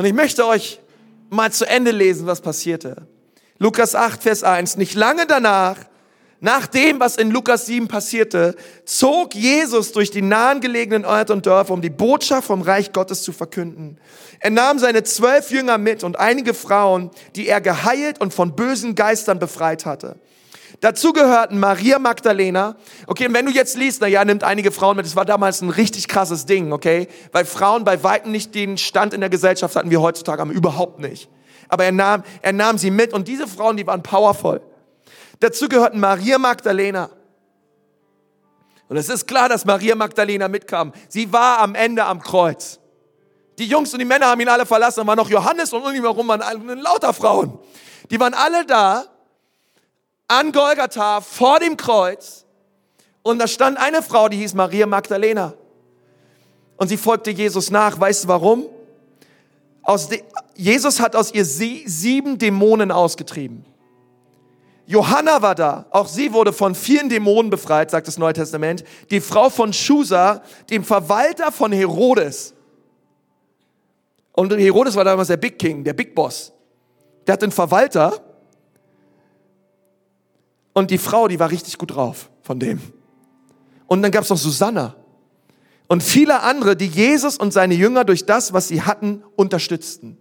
Und ich möchte euch mal zu Ende lesen, was passierte. Lukas 8, Vers 1. Nicht lange danach, nach dem, was in Lukas 7 passierte, zog Jesus durch die nahen gelegenen Orte und Dörfer, um die Botschaft vom Reich Gottes zu verkünden. Er nahm seine zwölf Jünger mit und einige Frauen, die er geheilt und von bösen Geistern befreit hatte. Dazu gehörten Maria Magdalena. Okay, und wenn du jetzt liest, na ja, nimmt einige Frauen mit. Das war damals ein richtig krasses Ding, okay? Weil Frauen bei weitem nicht den Stand in der Gesellschaft hatten wie heutzutage haben, überhaupt nicht. Aber er nahm, er nahm sie mit und diese Frauen, die waren powerful. Dazu gehörten Maria Magdalena. Und es ist klar, dass Maria Magdalena mitkam. Sie war am Ende am Kreuz. Die Jungs und die Männer haben ihn alle verlassen. Da war noch Johannes und um ihn herum waren lauter Frauen. Die waren alle da an Golgatha vor dem Kreuz und da stand eine Frau, die hieß Maria Magdalena. Und sie folgte Jesus nach. Weißt du warum? Aus Jesus hat aus ihr sie sieben Dämonen ausgetrieben. Johanna war da. Auch sie wurde von vielen Dämonen befreit, sagt das Neue Testament. Die Frau von Schusa, dem Verwalter von Herodes. Und Herodes war damals der Big King, der Big Boss. Der hat einen Verwalter und die Frau, die war richtig gut drauf von dem. Und dann gab es noch Susanna und viele andere, die Jesus und seine Jünger durch das, was sie hatten, unterstützten.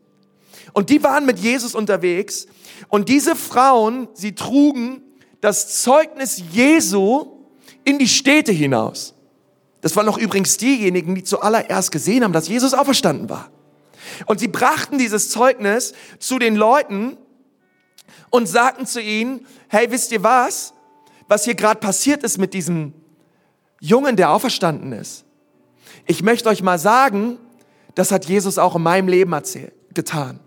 Und die waren mit Jesus unterwegs. Und diese Frauen, sie trugen das Zeugnis Jesu in die Städte hinaus. Das waren noch übrigens diejenigen, die zuallererst gesehen haben, dass Jesus auferstanden war. Und sie brachten dieses Zeugnis zu den Leuten und sagten zu ihnen, hey, wisst ihr was? Was hier gerade passiert ist mit diesem Jungen, der auferstanden ist. Ich möchte euch mal sagen, das hat Jesus auch in meinem Leben erzählt, getan.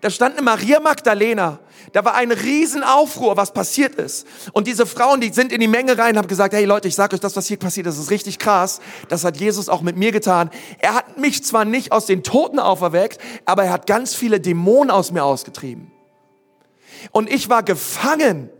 Da stand eine Maria Magdalena. Da war ein Riesenaufruhr, was passiert ist. Und diese Frauen, die sind in die Menge rein, haben gesagt, hey Leute, ich sage euch, das, was hier passiert ist, ist richtig krass. Das hat Jesus auch mit mir getan. Er hat mich zwar nicht aus den Toten auferweckt, aber er hat ganz viele Dämonen aus mir ausgetrieben. Und ich war gefangen.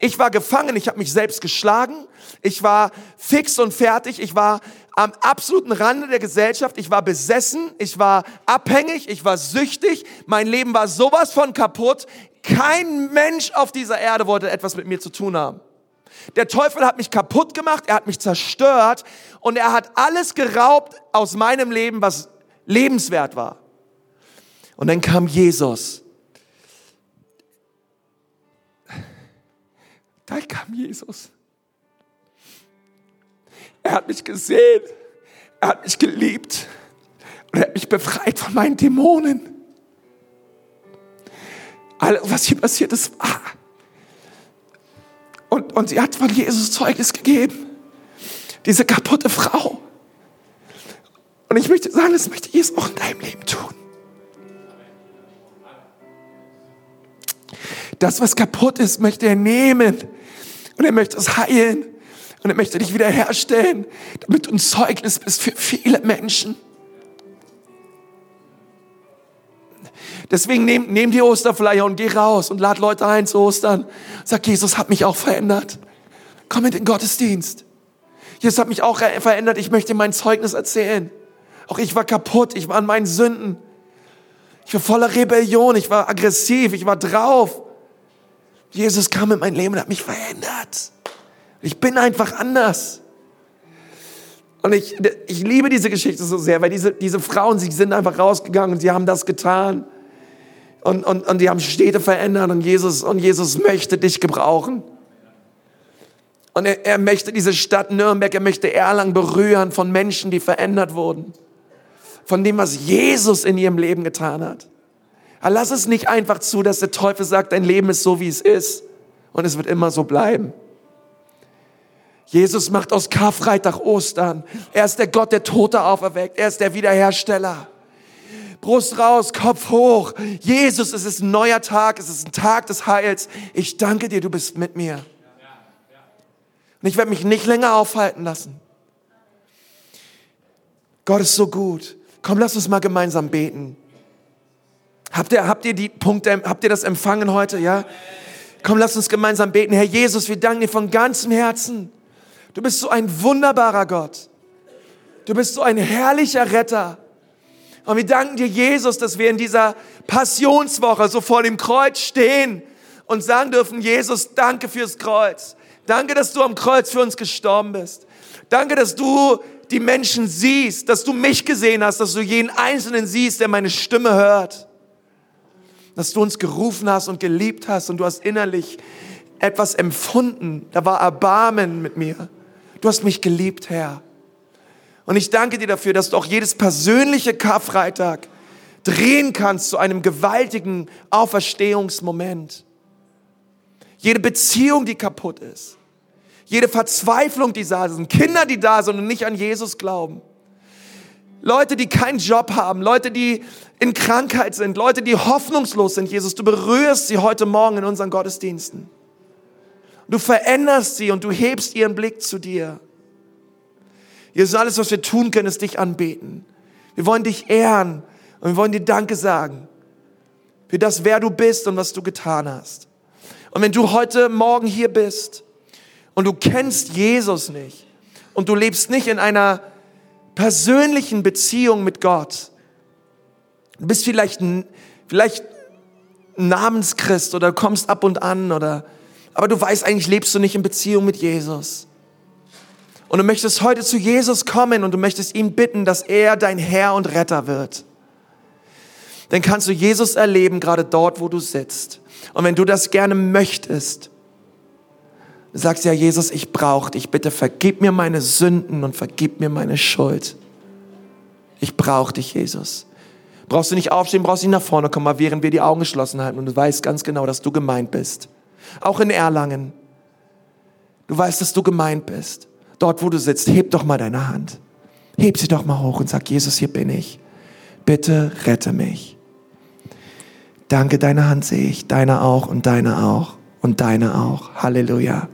Ich war gefangen, ich habe mich selbst geschlagen, ich war fix und fertig, ich war am absoluten Rande der Gesellschaft, ich war besessen, ich war abhängig, ich war süchtig, mein Leben war sowas von kaputt. Kein Mensch auf dieser Erde wollte etwas mit mir zu tun haben. Der Teufel hat mich kaputt gemacht, er hat mich zerstört. Und er hat alles geraubt aus meinem Leben, was lebenswert war. Und dann kam Jesus Da kam Jesus. Er hat mich gesehen. Er hat mich geliebt. Und er hat mich befreit von meinen Dämonen. Alles, was hier passiert ist, war. Und, und sie hat von Jesus Zeugnis gegeben. Diese kaputte Frau. Und ich möchte sagen, das möchte Jesus auch in deinem Leben tun. Das, was kaputt ist, möchte er nehmen und er möchte es heilen. Und er möchte dich wiederherstellen, damit du ein Zeugnis bist für viele Menschen. Deswegen nehm, nehm die Osterfleier und geh raus und lad Leute ein zu Ostern. Sag, Jesus hat mich auch verändert. Komm in den Gottesdienst. Jesus hat mich auch verändert. Ich möchte mein Zeugnis erzählen. Auch ich war kaputt. Ich war an meinen Sünden. Ich war voller Rebellion. Ich war aggressiv. Ich war drauf. Jesus kam in mein Leben und hat mich verändert. Ich bin einfach anders. Und ich, ich liebe diese Geschichte so sehr, weil diese, diese Frauen, sie sind einfach rausgegangen und sie haben das getan. Und, und, und die haben Städte verändert und Jesus, und Jesus möchte dich gebrauchen. Und er, er möchte diese Stadt Nürnberg, er möchte Erlangen berühren von Menschen, die verändert wurden. Von dem, was Jesus in ihrem Leben getan hat. Aber lass es nicht einfach zu, dass der Teufel sagt, dein Leben ist so, wie es ist. Und es wird immer so bleiben. Jesus macht aus Karfreitag Ostern. Er ist der Gott, der Tote auferweckt. Er ist der Wiederhersteller. Brust raus, Kopf hoch. Jesus, es ist ein neuer Tag. Es ist ein Tag des Heils. Ich danke dir, du bist mit mir. Und ich werde mich nicht länger aufhalten lassen. Gott ist so gut. Komm, lass uns mal gemeinsam beten. Habt ihr, habt ihr die Punkte, habt ihr das empfangen heute, ja? Komm, lass uns gemeinsam beten. Herr Jesus, wir danken dir von ganzem Herzen. Du bist so ein wunderbarer Gott. Du bist so ein herrlicher Retter. Und wir danken dir, Jesus, dass wir in dieser Passionswoche so vor dem Kreuz stehen und sagen dürfen, Jesus, danke fürs Kreuz. Danke, dass du am Kreuz für uns gestorben bist. Danke, dass du die Menschen siehst, dass du mich gesehen hast, dass du jeden Einzelnen siehst, der meine Stimme hört. Dass du uns gerufen hast und geliebt hast und du hast innerlich etwas empfunden. Da war Erbarmen mit mir. Du hast mich geliebt, Herr. Und ich danke dir dafür, dass du auch jedes persönliche Karfreitag drehen kannst zu einem gewaltigen Auferstehungsmoment. Jede Beziehung, die kaputt ist. Jede Verzweiflung, die da sind. Kinder, die da sind und nicht an Jesus glauben. Leute, die keinen Job haben. Leute, die in Krankheit sind. Leute, die hoffnungslos sind. Jesus, du berührst sie heute Morgen in unseren Gottesdiensten. Du veränderst sie und du hebst ihren Blick zu dir. Jesus, alles, was wir tun können, ist dich anbeten. Wir wollen dich ehren und wir wollen dir Danke sagen für das, wer du bist und was du getan hast. Und wenn du heute Morgen hier bist und du kennst Jesus nicht und du lebst nicht in einer persönlichen Beziehung mit Gott, du bist vielleicht, vielleicht Namenschrist oder kommst ab und an oder, aber du weißt eigentlich, lebst du nicht in Beziehung mit Jesus. Und du möchtest heute zu Jesus kommen und du möchtest ihn bitten, dass er dein Herr und Retter wird, dann kannst du Jesus erleben, gerade dort, wo du sitzt. Und wenn du das gerne möchtest, du sagst ja, Jesus, ich brauche dich, bitte vergib mir meine Sünden und vergib mir meine Schuld. Ich brauche dich, Jesus. Brauchst du nicht aufstehen, brauchst nicht nach vorne kommen, mal während wir die Augen geschlossen halten und du weißt ganz genau, dass du gemeint bist. Auch in Erlangen. Du weißt, dass du gemeint bist dort wo du sitzt, heb doch mal deine Hand. Heb sie doch mal hoch und sag, Jesus, hier bin ich. Bitte rette mich. Danke, deine Hand sehe ich, deine auch und deine auch und deine auch. Halleluja.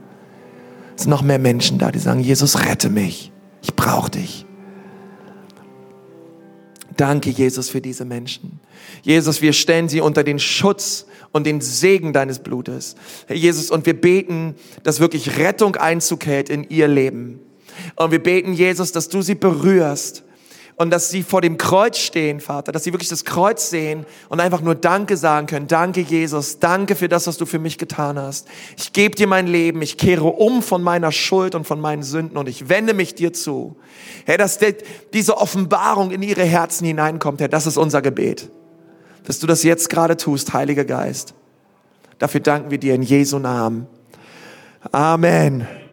Es sind noch mehr Menschen da, die sagen, Jesus, rette mich. Ich brauche dich. Danke, Jesus, für diese Menschen. Jesus, wir stellen sie unter den Schutz und den Segen deines Blutes. Herr Jesus, und wir beten, dass wirklich Rettung Einzug hält in ihr Leben. Und wir beten, Jesus, dass du sie berührst und dass sie vor dem Kreuz stehen, Vater, dass sie wirklich das Kreuz sehen und einfach nur Danke sagen können. Danke, Jesus. Danke für das, was du für mich getan hast. Ich gebe dir mein Leben. Ich kehre um von meiner Schuld und von meinen Sünden und ich wende mich dir zu. Herr, dass diese Offenbarung in ihre Herzen hineinkommt, Herr, das ist unser Gebet dass du das jetzt gerade tust, Heiliger Geist. Dafür danken wir dir in Jesu Namen. Amen.